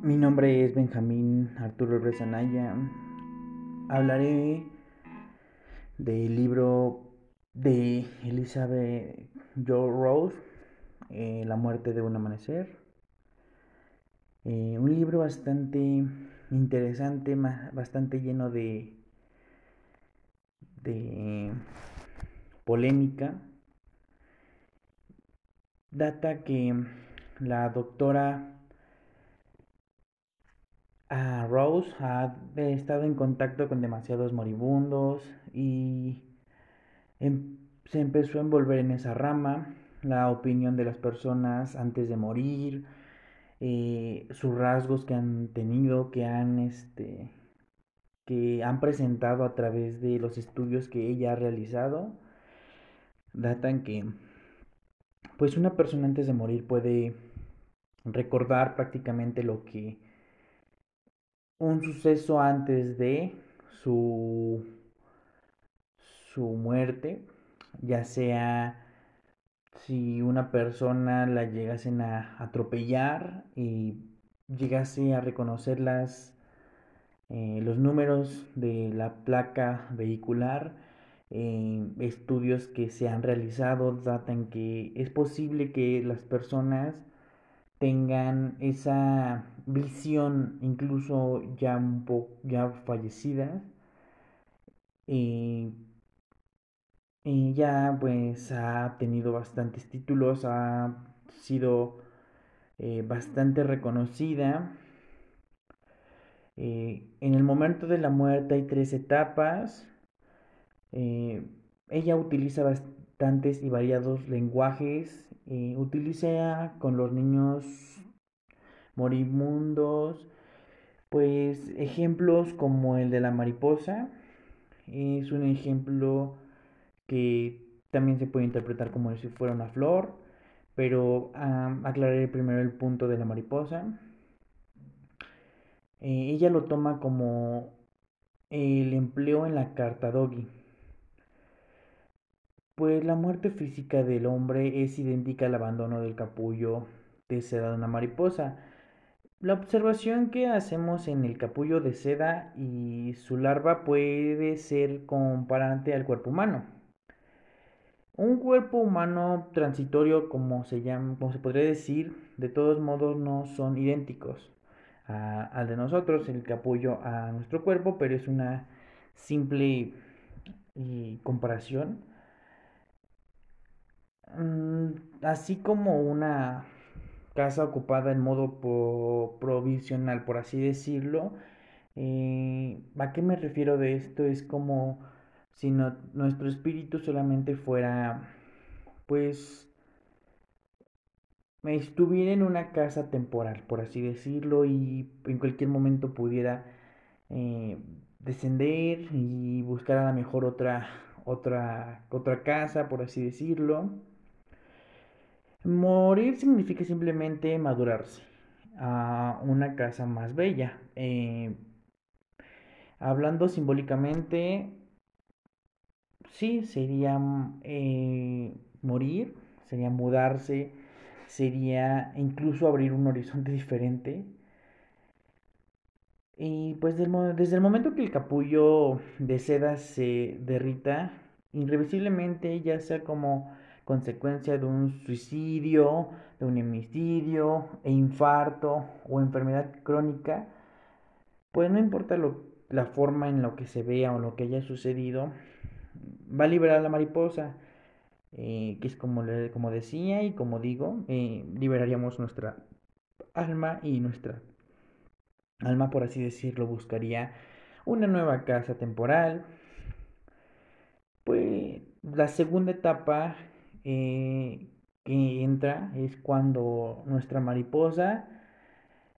Mi nombre es Benjamín Arturo Rezanaya. Hablaré del libro de Elizabeth Joe Rose, eh, La muerte de un amanecer. Eh, un libro bastante interesante, bastante lleno de, de polémica. Data que la doctora Rose ha estado en contacto con demasiados moribundos y em, se empezó a envolver en esa rama, la opinión de las personas antes de morir, eh, sus rasgos que han tenido, que han, este, que han presentado a través de los estudios que ella ha realizado, datan que, pues una persona antes de morir puede recordar prácticamente lo que un suceso antes de su, su muerte, ya sea si una persona la llegasen a atropellar y llegase a reconocer las, eh, los números de la placa vehicular, eh, estudios que se han realizado datan que es posible que las personas tengan esa visión incluso ya un poco ya fallecidas y, ya pues ha tenido bastantes títulos ha sido eh, bastante reconocida. Eh, en el momento de la muerte hay tres etapas eh, ella utiliza bastantes y variados lenguajes utiliza con los niños moribundos, pues ejemplos como el de la mariposa es un ejemplo que también se puede interpretar como si fuera una flor, pero aclararé primero el punto de la mariposa. Eh, ella lo toma como el empleo en la carta doggy pues la muerte física del hombre es idéntica al abandono del capullo de seda de una mariposa. La observación que hacemos en el capullo de seda y su larva puede ser comparante al cuerpo humano. Un cuerpo humano transitorio, como se, podría decir, de todos modos no son idénticos al de nosotros, el capullo a nuestro cuerpo, pero es una simple eh, comparación así como una casa ocupada en modo provisional, por así decirlo. Eh, ¿A qué me refiero de esto? Es como si nuestro espíritu solamente fuera, pues, estuviera en una casa temporal, por así decirlo, y en cualquier momento pudiera eh, descender y buscar a la mejor otra, otra, otra casa, por así decirlo. Morir significa simplemente madurarse a una casa más bella. Eh, hablando simbólicamente, sí, sería eh, morir, sería mudarse, sería incluso abrir un horizonte diferente. Y pues desde el momento que el capullo de seda se derrita, irrevisiblemente, ya sea como consecuencia de un suicidio, de un homicidio, e infarto o enfermedad crónica, pues no importa lo, la forma en lo que se vea o lo que haya sucedido, va a liberar a la mariposa, eh, que es como, como decía y como digo, eh, liberaríamos nuestra alma y nuestra alma, por así decirlo, buscaría una nueva casa temporal. Pues la segunda etapa eh, que entra es cuando nuestra mariposa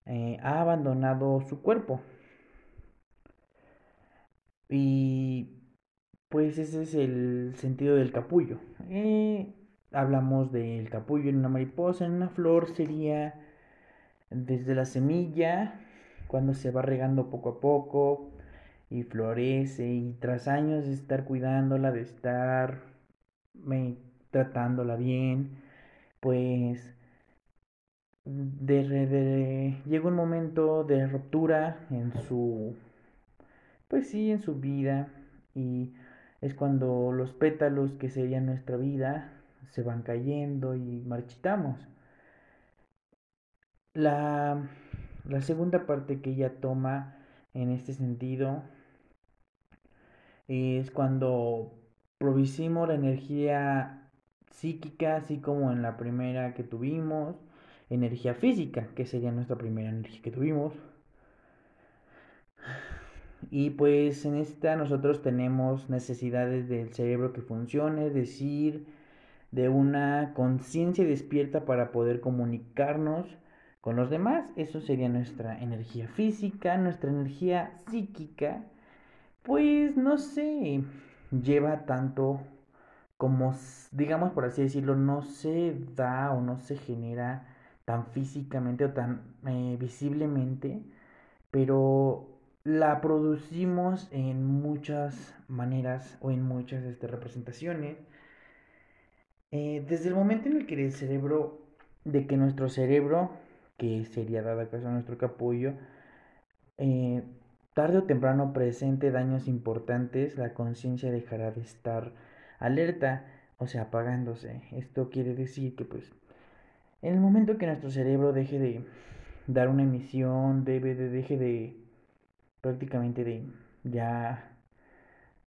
eh, ha abandonado su cuerpo. Y pues ese es el sentido del capullo. Eh, hablamos del capullo en una mariposa, en una flor sería desde la semilla, cuando se va regando poco a poco y florece y tras años de estar cuidándola, de estar tratándola bien, pues de, llega un momento de ruptura en su, pues sí, en su vida y es cuando los pétalos que serían nuestra vida se van cayendo y marchitamos. La, la segunda parte que ella toma en este sentido es cuando provisimos la energía psíquica, así como en la primera que tuvimos, energía física, que sería nuestra primera energía que tuvimos. Y pues en esta nosotros tenemos necesidades del cerebro que funcione, es decir, de una conciencia despierta para poder comunicarnos con los demás. Eso sería nuestra energía física, nuestra energía psíquica. Pues no sé, lleva tanto como, digamos por así decirlo, no se da o no se genera tan físicamente o tan eh, visiblemente, pero la producimos en muchas maneras o en muchas este, representaciones. Eh, desde el momento en el que el cerebro, de que nuestro cerebro, que sería dado caso a nuestro capullo, eh, tarde o temprano presente daños importantes, la conciencia dejará de estar alerta, o sea, apagándose. Esto quiere decir que pues en el momento que nuestro cerebro deje de dar una emisión, debe de, deje de prácticamente de ya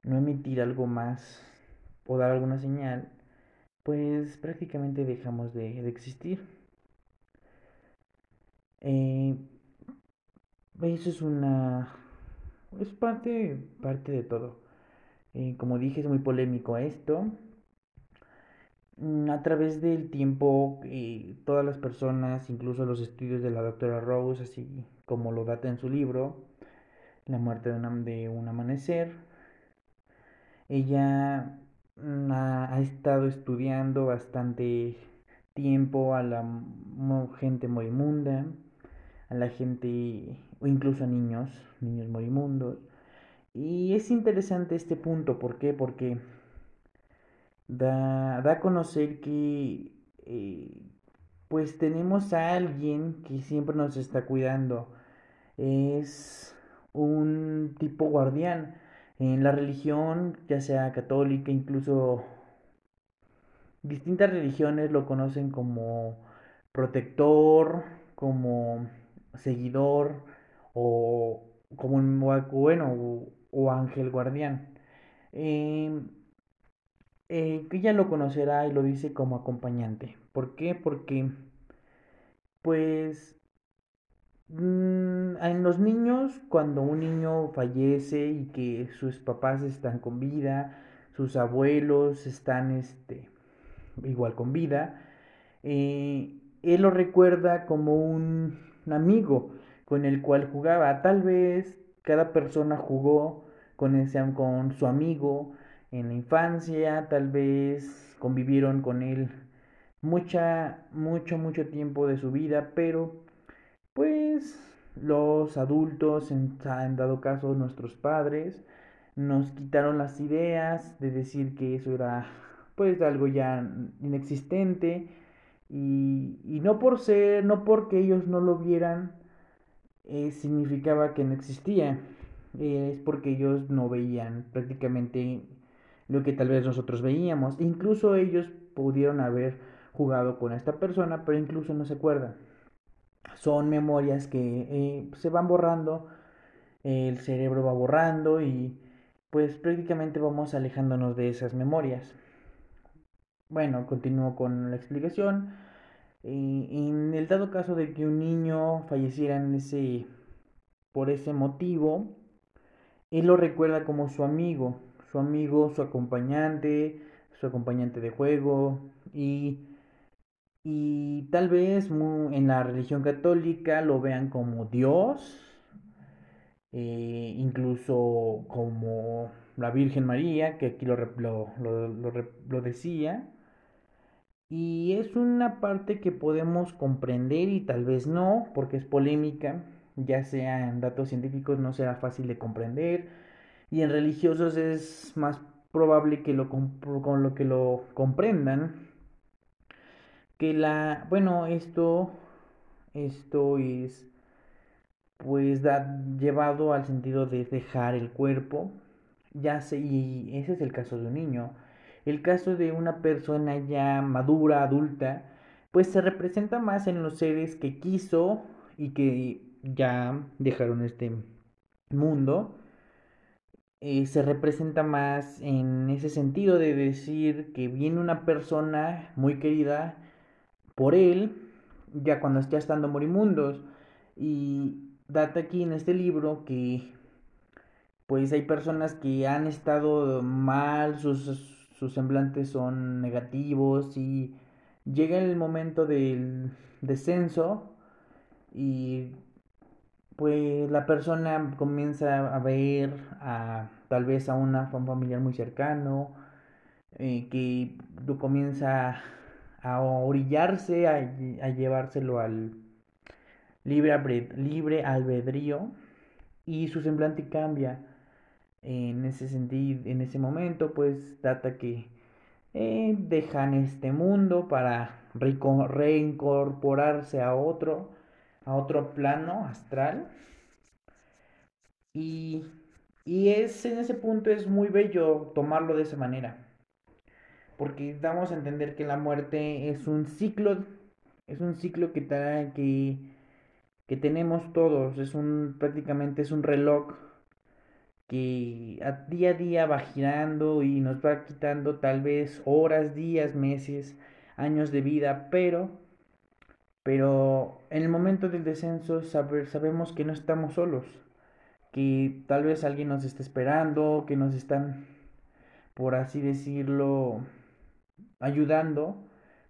no emitir algo más o dar alguna señal, pues prácticamente dejamos de, existir. Eh, eso es una... es parte, parte de todo. Eh, como dije, es muy polémico esto. Mm, a través del tiempo, eh, todas las personas, incluso los estudios de la doctora Rose, así como lo data en su libro, La muerte de, un amanecer, ella mm, ha, estado estudiando bastante tiempo a la gente moribunda, a la gente, o incluso a niños, niños morimundos. Y es interesante este punto, ¿por qué? Porque da, a conocer que eh, pues tenemos a alguien que siempre nos está cuidando. Es un tipo guardián. En la religión, ya sea católica, incluso distintas religiones lo conocen como protector, como seguidor o como un bueno o, ángel guardián. Em, eh, ella lo conocerá y lo dice como acompañante. ¿Por qué? Porque, pues, mm, en los niños, cuando un niño fallece y que sus papás están con vida, sus abuelos están, este, igual con vida, eh, él lo recuerda como un amigo con el cual jugaba. Tal vez cada persona jugó con, ese, con su amigo, en la infancia, tal vez convivieron con él mucha, mucho, mucho tiempo de su vida, pero pues los adultos, en, dado caso nuestros padres, nos quitaron las ideas de decir que eso era pues algo ya inexistente y, y no por ser, no porque ellos no lo vieran, eh, significaba que no existía, es porque ellos no veían prácticamente lo que tal vez nosotros veíamos. Incluso ellos pudieron haber jugado con esta persona, pero incluso no se acuerdan. Son memorias que eh, se van borrando, el cerebro va borrando y pues prácticamente vamos alejándonos de esas memorias. Bueno, continúo con la explicación. En el dado caso de que un niño falleciera en ese, por ese motivo, él lo recuerda como su amigo, su amigo, su acompañante, su acompañante de juego y, y tal vez en la religión católica lo vean como Dios, eh, incluso como la Virgen María, que aquí lo, lo, decía. Y es una parte que podemos comprender y tal vez no, porque es polémica, ya sea en datos científicos no será fácil de comprender y en religiosos es más probable que lo, con lo que lo comprendan que la bueno esto Esto es pues da, llevado al sentido de dejar el cuerpo, ya sé, y ese es el caso de un niño. El caso de una persona ya madura, adulta, pues se representa más en los seres que quiso y que ya dejaron este mundo. Eh, se representa más en ese sentido de decir que viene una persona muy querida por él, ya cuando está estando morimundos. Y data aquí en este libro que pues hay personas que han estado mal, sus, sus semblantes son negativos y llega el momento del descenso y pues la persona comienza a ver a tal vez a una, un familiar muy cercano eh, que comienza a orillarse a, a llevárselo al libre albedrío y su semblante cambia en ese sentido en ese momento pues data que eh, dejan este mundo para reincorporarse a otro, a otro plano astral. Y, y es en ese punto es muy bello tomarlo de esa manera. Porque damos a entender que la muerte es un ciclo, es un ciclo que, que, que tenemos todos, es un prácticamente es un reloj que a día a día va girando y nos va quitando tal vez horas, días, meses, años de vida, pero pero en el momento del descenso sabemos que no estamos solos, que tal vez alguien nos está esperando, que nos están, por así decirlo, ayudando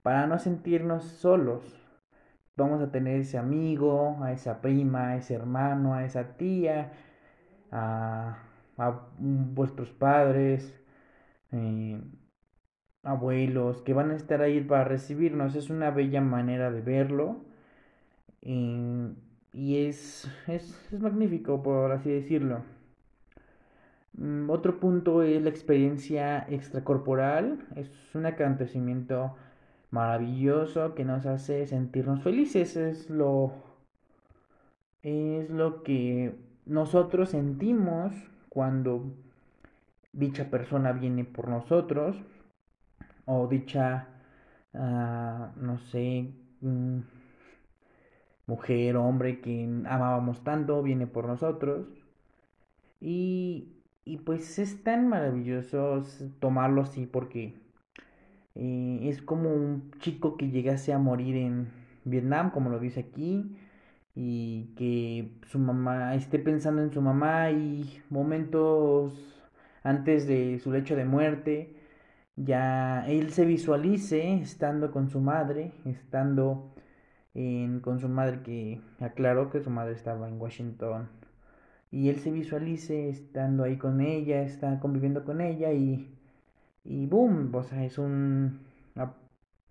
para no sentirnos solos. Vamos a tener ese amigo, a esa prima, a ese hermano, a esa tía, a a vuestros padres, eh, abuelos, que van a estar ahí para recibirnos. Es una bella manera de verlo. Y es, es, es, magnífico, por así decirlo. Mm, otro punto es la experiencia extracorporal. Es un acontecimiento maravilloso que nos hace sentirnos felices. Es lo, es lo que nosotros sentimos cuando dicha persona viene por nosotros o dicha, uh, no sé, um, mujer, hombre que amábamos tanto viene por nosotros. Y, y pues es tan maravilloso tomarlo así porque eh, es como un chico que llegase a morir en Vietnam, como lo dice aquí, y que su mamá esté pensando en su mamá y momentos antes de su lecho de muerte, ya él se visualice estando con su madre, estando en, con su madre que aclaró que su madre estaba en Washington y él se visualice estando ahí con ella, está conviviendo con ella y, y boom, o sea, es un,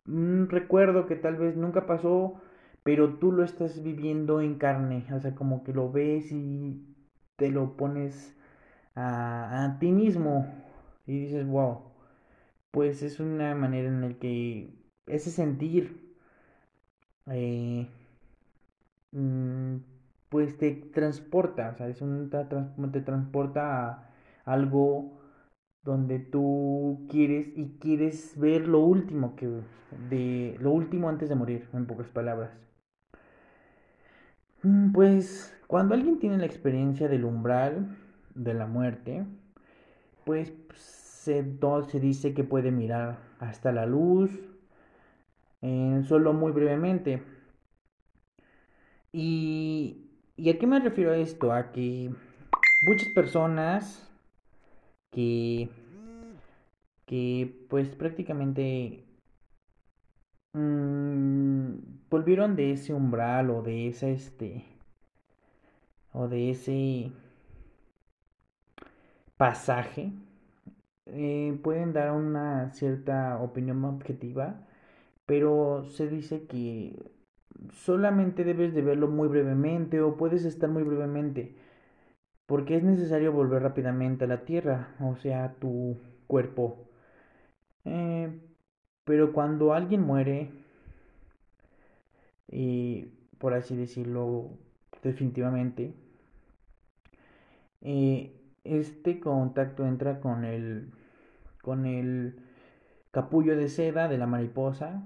un recuerdo que tal vez nunca pasó pero tú lo estás viviendo en carne, o sea, como que lo ves y te lo pones a, ti mismo y dices, wow, pues es una manera en la que ese sentir, eh, mm, pues te transporta, o sea, es un, te transporta a algo donde tú quieres y quieres ver lo último que de lo último antes de morir, en pocas palabras. Mm, pues cuando alguien tiene la experiencia del umbral de la muerte, pues se, dice que puede mirar hasta la luz, eh, solo muy brevemente. Y, ¿Y a qué me refiero a esto? A que muchas personas que, que pues prácticamente Mm, volvieron de ese umbral o de ese este o de ese pasaje eh, pueden dar una cierta opinión objetiva pero se dice que solamente debes de verlo muy brevemente o puedes estar muy brevemente porque es necesario volver rápidamente a la tierra o sea tu cuerpo. Eh, pero cuando alguien muere, por así decirlo, definitivamente. Eh, este contacto entra con el, con el capullo de seda de la mariposa,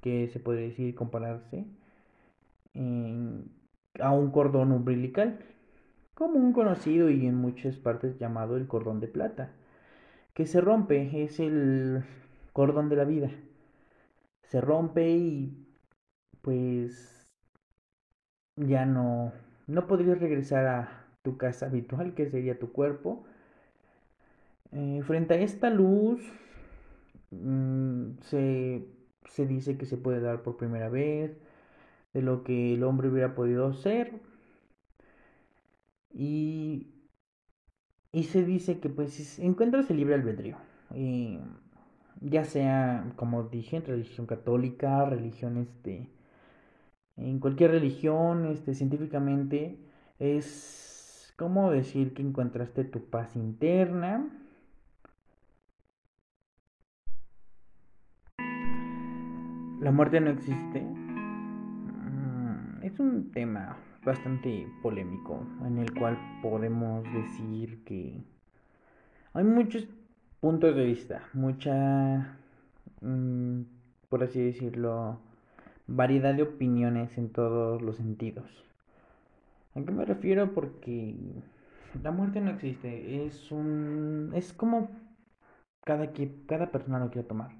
que se puede decir compararse a un cordón umbilical, un conocido y en muchas partes llamado el cordón de plata, que se rompe, es el cordón de la vida. Se rompe y pues ya no, no podrías regresar a tu casa habitual, que sería tu cuerpo. Eh, frente a esta luz, mm, se, se dice que se puede dar por primera vez, de lo que el hombre hubiera podido ser. Y, y se dice que pues encuentras el libre albedrío. Ya sea, como dije, en religión católica, religión este, en cualquier religión, este, científicamente, es como decir que encontraste tu paz interna. La muerte no existe. Mm, es un tema bastante polémico en el cual podemos decir que hay muchos puntos de vista, mucha, mm, por así decirlo, variedad de opiniones en todos los sentidos. ¿A qué me refiero? Porque la muerte no existe, es un es como cada cada persona lo quiere tomar.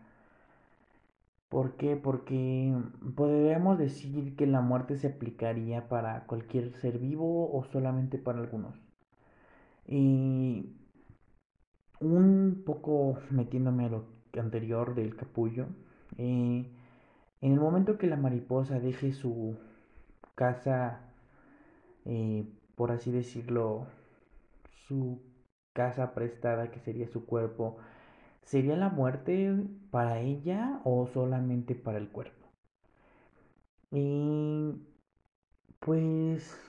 ¿Por qué? Porque podríamos decir que la muerte se aplicaría para cualquier ser vivo o solamente para algunos. Y un poco metiéndome a lo anterior del capullo, eh, en el momento que la mariposa deje su casa, eh, por así decirlo, su casa prestada, que sería su cuerpo, ¿sería la muerte para ella o solamente para el cuerpo? Y pues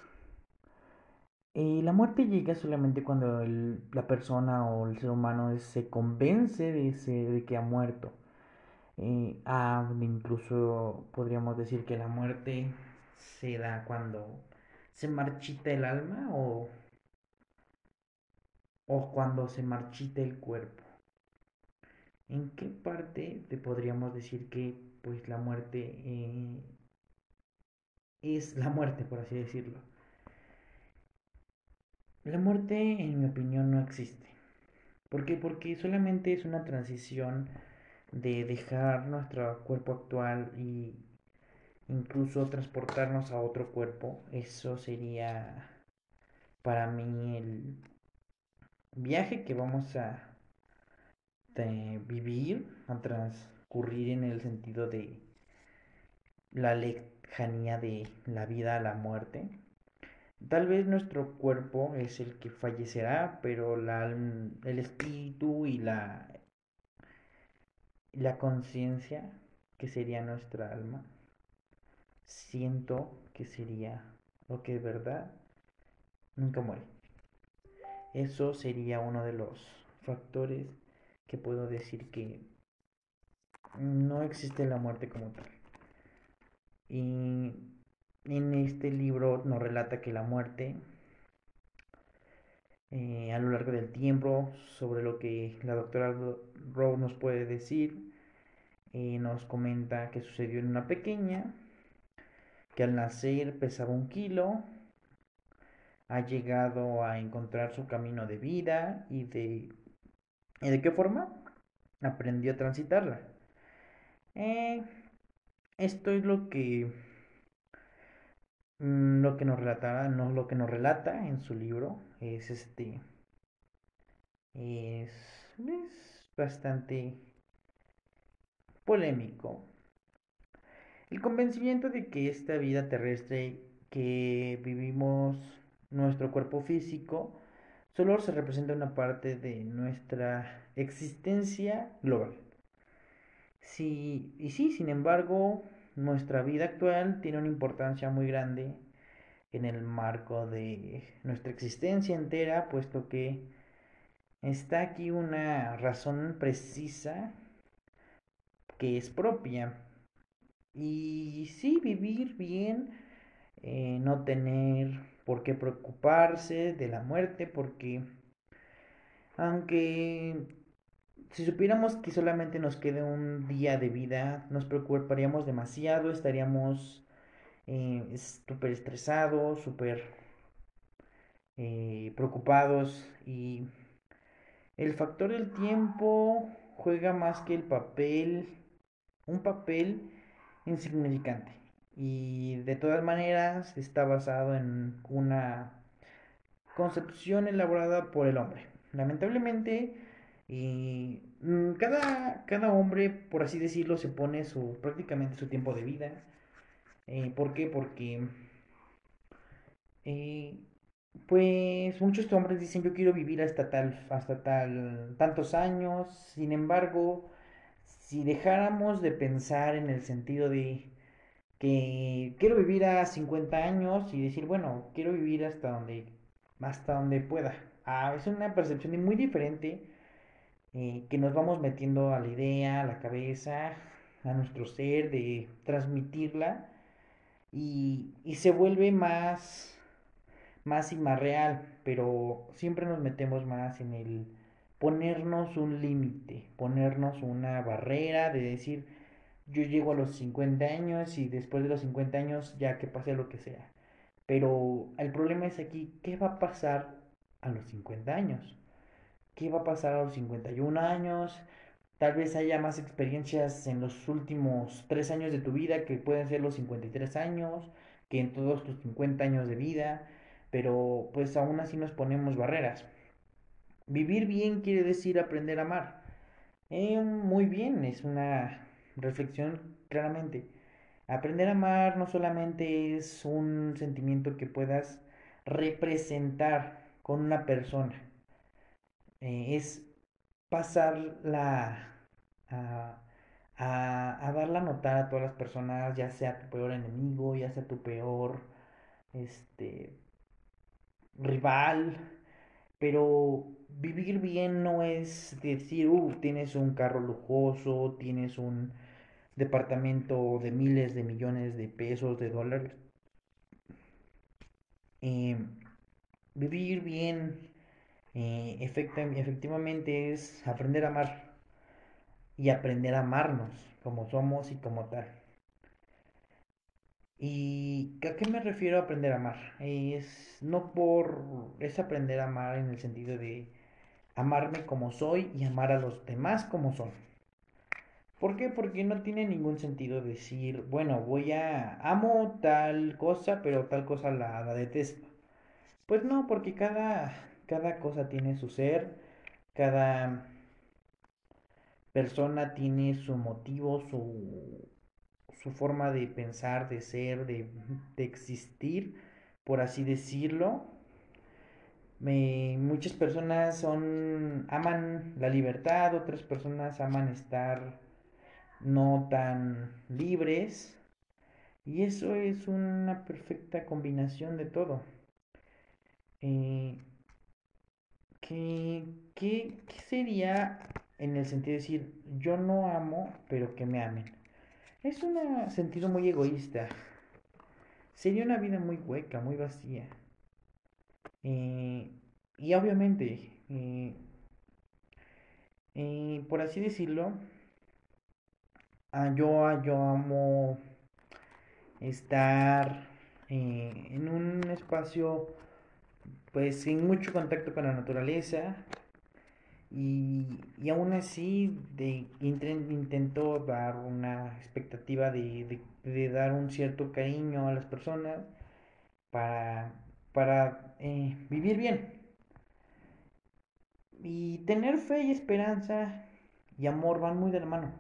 eh, la muerte llega solamente cuando la persona o el ser humano se convence de, que ha muerto. Eh, ah, incluso podríamos decir que la muerte se da cuando se marchita el alma o, o cuando se marchita el cuerpo. ¿En qué parte te podríamos decir que pues la muerte eh, es la muerte, por así decirlo? La muerte, en mi opinión, no existe. ¿Por qué? Porque solamente es una transición de dejar nuestro cuerpo actual y incluso transportarnos a otro cuerpo, eso sería para mí el viaje que vamos a vivir, a transcurrir en el sentido de la lejanía de la vida a la muerte. Tal vez nuestro cuerpo es el que fallecerá, pero la, el espíritu y la la conciencia, que sería nuestra alma, siento que sería lo que es verdad, nunca muere. Eso sería uno de los factores que puedo decir que no existe la muerte como tal. Y en este libro nos relata que la muerte eh, a lo largo del tiempo sobre lo que la doctora Rowe nos puede decir. Eh, nos comenta que sucedió en una pequeña, que al nacer pesaba un kilo, ha llegado a encontrar su camino de vida y de, ¿y de qué forma aprendió a transitarla. Eh, esto es lo que lo que nos relata, no lo que nos relata en su libro es este es, es bastante polémico. El convencimiento de que esta vida terrestre que vivimos nuestro cuerpo físico solo se representa una parte de nuestra existencia global. Sí, y sí, sin embargo, nuestra vida actual tiene una importancia muy grande en el marco de nuestra existencia entera, puesto que está aquí una razón precisa que es propia. Y sí, vivir bien eh, no tener por qué preocuparse de la muerte, porque aunque si supiéramos que solamente nos quede un día de vida, nos preocuparíamos demasiado, estaríamos eh, súper estresados, súper eh, preocupados y el factor del tiempo juega más que el papel, un papel insignificante. Y de todas maneras está basado en una concepción elaborada por el hombre. Lamentablemente, mm, cada, cada hombre, por así decirlo, se pone su, prácticamente su tiempo de vida. Eh, ¿Por qué? Porque eh, pues muchos hombres dicen yo quiero vivir hasta tal, hasta tal, tantos años. Sin embargo, si dejáramos de pensar en el sentido de que quiero vivir a 50 años y decir, bueno, quiero vivir hasta donde, hasta donde pueda. Ah, es una percepción muy diferente eh, que nos vamos metiendo a la idea, a la cabeza, a nuestro ser, de transmitirla y, y se vuelve más más y más real, pero siempre nos metemos más en el ponernos un límite, ponernos una barrera de decir, yo llego a los 50 años y después de los 50 años ya que pase lo que sea. Pero el problema es aquí, ¿qué va a pasar a los 50 años? ¿Qué va a pasar a los 51 años? Tal vez haya más experiencias en los últimos 3 años de tu vida que pueden ser los 53 años, que en todos tus 50 años de vida pero pues aún así nos ponemos barreras. Vivir bien quiere decir aprender a amar. Eh, muy bien, es una reflexión claramente. Aprender a amar no solamente es un sentimiento que puedas representar con una persona, eh, es pasarla a, a, a darla a notar a todas las personas, ya sea tu peor enemigo, ya sea tu peor este, rival, pero vivir bien no es decir, uh, tienes un carro lujoso, tienes un departamento de miles de millones de pesos, de dólares. Eh, vivir bien eh, efectivamente es aprender a amar y aprender a amarnos como somos y como tal. ¿Y a qué me refiero a aprender a amar? Es no por es aprender a amar en el sentido de amarme como soy y amar a los demás como son. ¿Por qué? Porque no tiene ningún sentido decir, bueno, voy a amo tal cosa, pero tal cosa la, la detesto. Pues no, porque cada, cada cosa tiene su ser, cada persona tiene su motivo, su su forma de pensar, de ser, de, existir, por así decirlo. muchas personas son aman la libertad, otras personas aman estar no tan libres y eso es una perfecta combinación de todo. Eh, ¿qué, qué sería en el sentido de decir yo no amo pero que me amen? Es un sentido muy egoísta. Sería una vida muy hueca, muy vacía. Eh, y obviamente, eh, eh, por así decirlo, ah, yo, yo amo estar en un espacio pues sin mucho contacto con la naturaleza, y, y aún así de, intento dar una expectativa de, de, dar un cierto cariño a las personas para, para eh, vivir bien. Y tener fe y esperanza y amor van muy de la mano.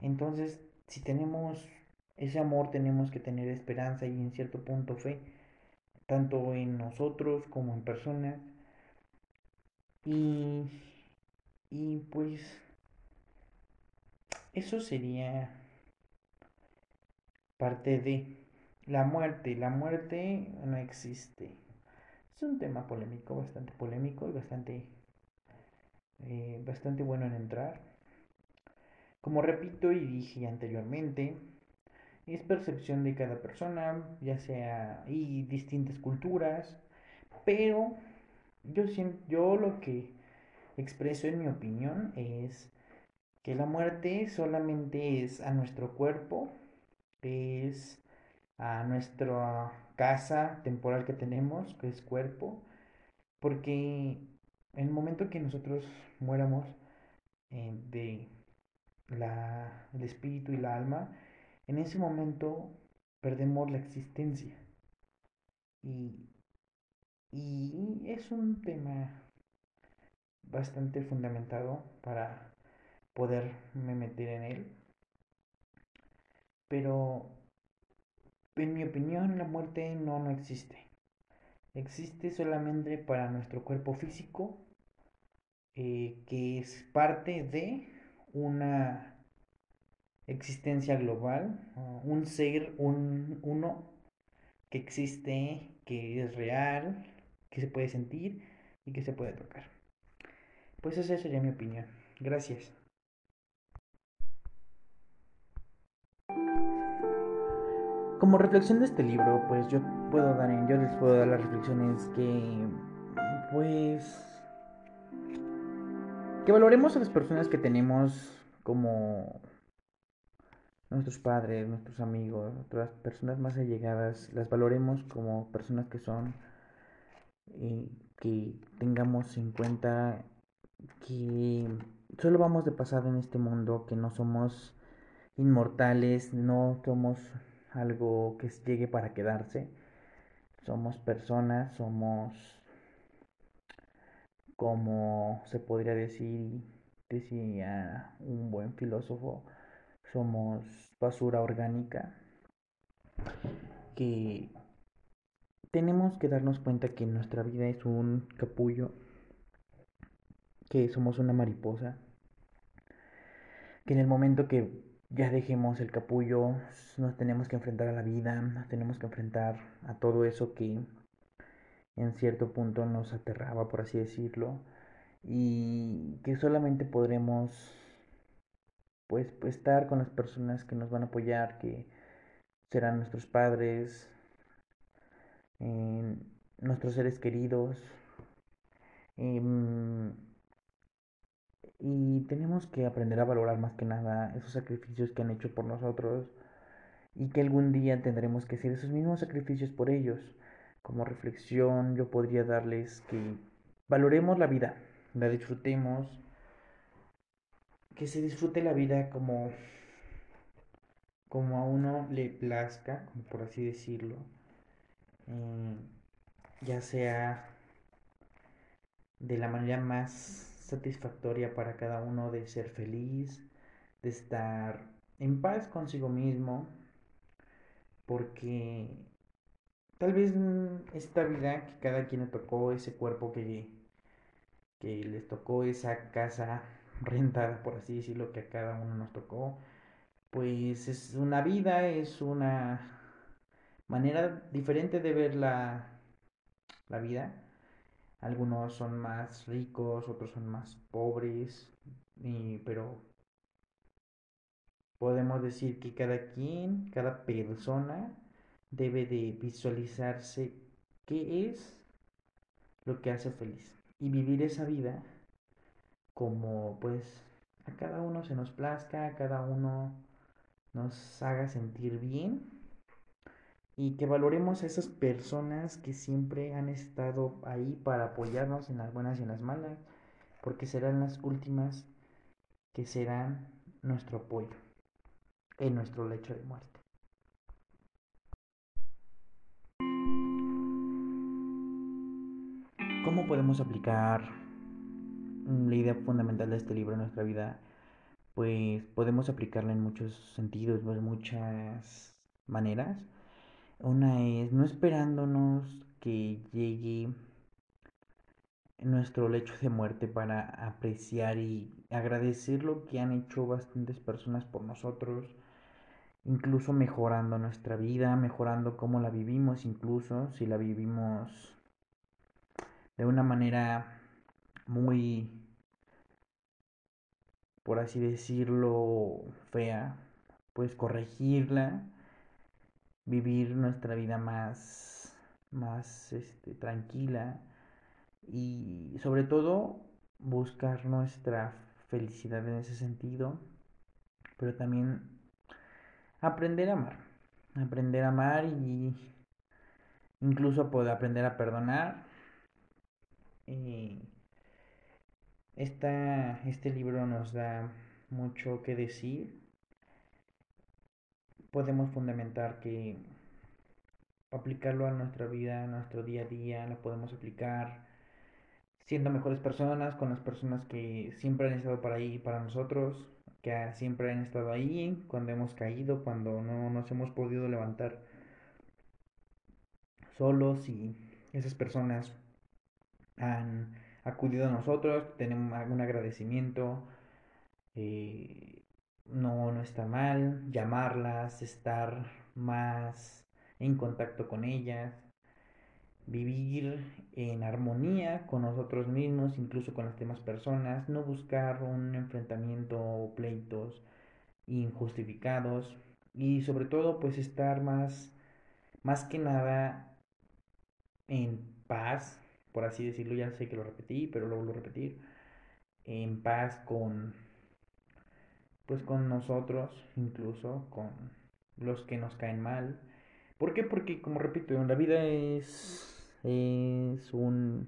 Entonces, si tenemos ese amor, tenemos que tener esperanza y en cierto punto fe, tanto en nosotros como en personas. Y y pues eso sería parte de la muerte. La muerte no existe. Es un tema polémico, bastante polémico y bastante, eh, bastante bueno en entrar. Como repito y dije anteriormente, es percepción de cada persona, ya sea y distintas culturas, pero yo siento, yo lo que expreso en mi opinión es que la muerte solamente es a nuestro cuerpo, es a nuestra casa temporal que tenemos, que es cuerpo, porque en el momento que nosotros muéramos eh, de la, el espíritu y la alma, en ese momento perdemos la existencia. Y, y es un tema bastante fundamentado para poderme meter en él. Pero en mi opinión la muerte no, no existe. Existe solamente para nuestro cuerpo físico, eh, que es parte de una existencia global, un ser, un uno que existe, que es real, que se puede sentir y que se puede tocar. Pues esa sería mi opinión. Gracias. Como reflexión de este libro, pues yo puedo dar, yo les puedo dar las reflexiones que, pues, que valoremos a las personas que tenemos como nuestros padres, nuestros amigos, otras personas más allegadas, las valoremos como personas que son y que tengamos en cuenta que solo vamos de pasada en este mundo, que no somos inmortales, no somos algo que llegue para quedarse. Somos personas, somos como se podría decir, decía un buen filósofo, somos basura orgánica que tenemos que darnos cuenta que nuestra vida es un capullo, que somos una mariposa, que en el momento que ya dejemos el capullo, nos tenemos que enfrentar a la vida, nos tenemos que enfrentar a todo eso que en cierto punto nos aterraba, por así decirlo, y que solamente podremos pues, estar con las personas que nos van a apoyar, que serán nuestros padres, nuestros seres queridos. Em, y tenemos que aprender a valorar más que nada esos sacrificios que han hecho por nosotros y que algún día tendremos que hacer esos mismos sacrificios por ellos. Como reflexión yo podría darles que valoremos la vida, la disfrutemos, que se disfrute la vida como, como a uno le plazca, por así decirlo, eh, ya sea de la manera más satisfactoria para cada uno de ser feliz, de estar en paz consigo mismo, porque tal vez esta vida que cada quien le tocó, ese cuerpo que, que les tocó, esa casa rentada, por así decirlo, que a cada uno nos tocó, pues es una vida, es una manera diferente de ver la, la vida. Algunos son más ricos, otros son más pobres, pero podemos decir que cada quien, cada persona debe de visualizarse qué es lo que hace feliz y vivir esa vida como pues a cada uno se nos plazca, a cada uno nos haga sentir bien y que valoremos a esas personas que siempre han estado ahí para apoyarnos en las buenas y en las malas, porque serán las últimas que serán nuestro apoyo en nuestro lecho de muerte. ¿Cómo podemos aplicar la idea fundamental de este libro en nuestra vida, pues podemos aplicarla en muchos sentidos, en muchas maneras. Una es no esperándonos que llegue nuestro lecho de muerte para apreciar y agradecer lo que han hecho bastantes personas por nosotros, incluso mejorando nuestra vida, mejorando cómo la vivimos, incluso si la vivimos de una manera muy, por así decirlo, fea, pues corregirla vivir nuestra vida más, más este, tranquila y sobre todo buscar nuestra felicidad en ese sentido, pero también aprender a amar, aprender a amar y incluso poder aprender a perdonar. Esta, este libro nos da mucho que decir. Podemos fundamentar que aplicarlo a nuestra vida, a nuestro día a día, lo podemos aplicar siendo mejores personas, con las personas que siempre han estado para ahí para nosotros, que siempre han estado ahí cuando hemos caído, cuando no nos hemos podido levantar solos y esas personas han acudido a nosotros, tenemos algún agradecimiento, eh, no, no está mal, llamarlas, estar más en contacto con ellas, vivir en armonía con nosotros mismos, incluso con las demás personas, no buscar un enfrentamiento o pleitos injustificados y sobre todo pues estar más más que nada en paz, por así decirlo, ya sé que lo repetí, pero lo vuelvo a repetir, en paz con pues con nosotros, incluso con los que nos caen mal. ¿Por qué? Porque como repito, la vida es es un,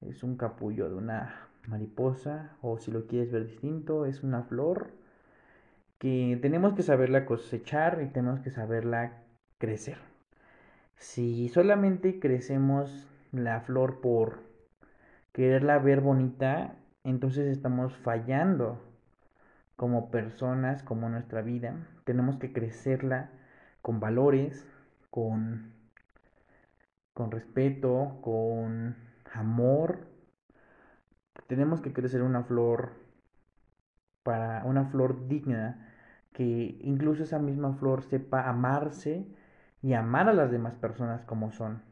es un capullo de una mariposa, o si lo quieres ver distinto, es una flor que tenemos que saberla cosechar y tenemos que saberla crecer. Si solamente crecemos la flor por quererla ver bonita, entonces estamos fallando como personas, como nuestra vida. Tenemos que crecerla con valores, con con respeto, con amor. Tenemos que crecer una flor para una flor digna, que incluso esa misma flor sepa amarse y amar a las demás personas como son.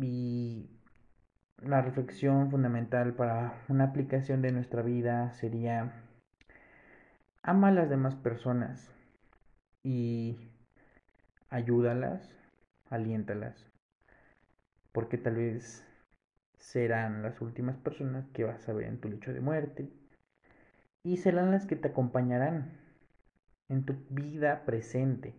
Y la reflexión fundamental para una aplicación de nuestra vida sería ama a las demás personas y ayúdalas aliéntalas, porque tal vez serán las últimas personas que vas a ver en tu lecho de muerte y serán las que te acompañarán en tu vida presente.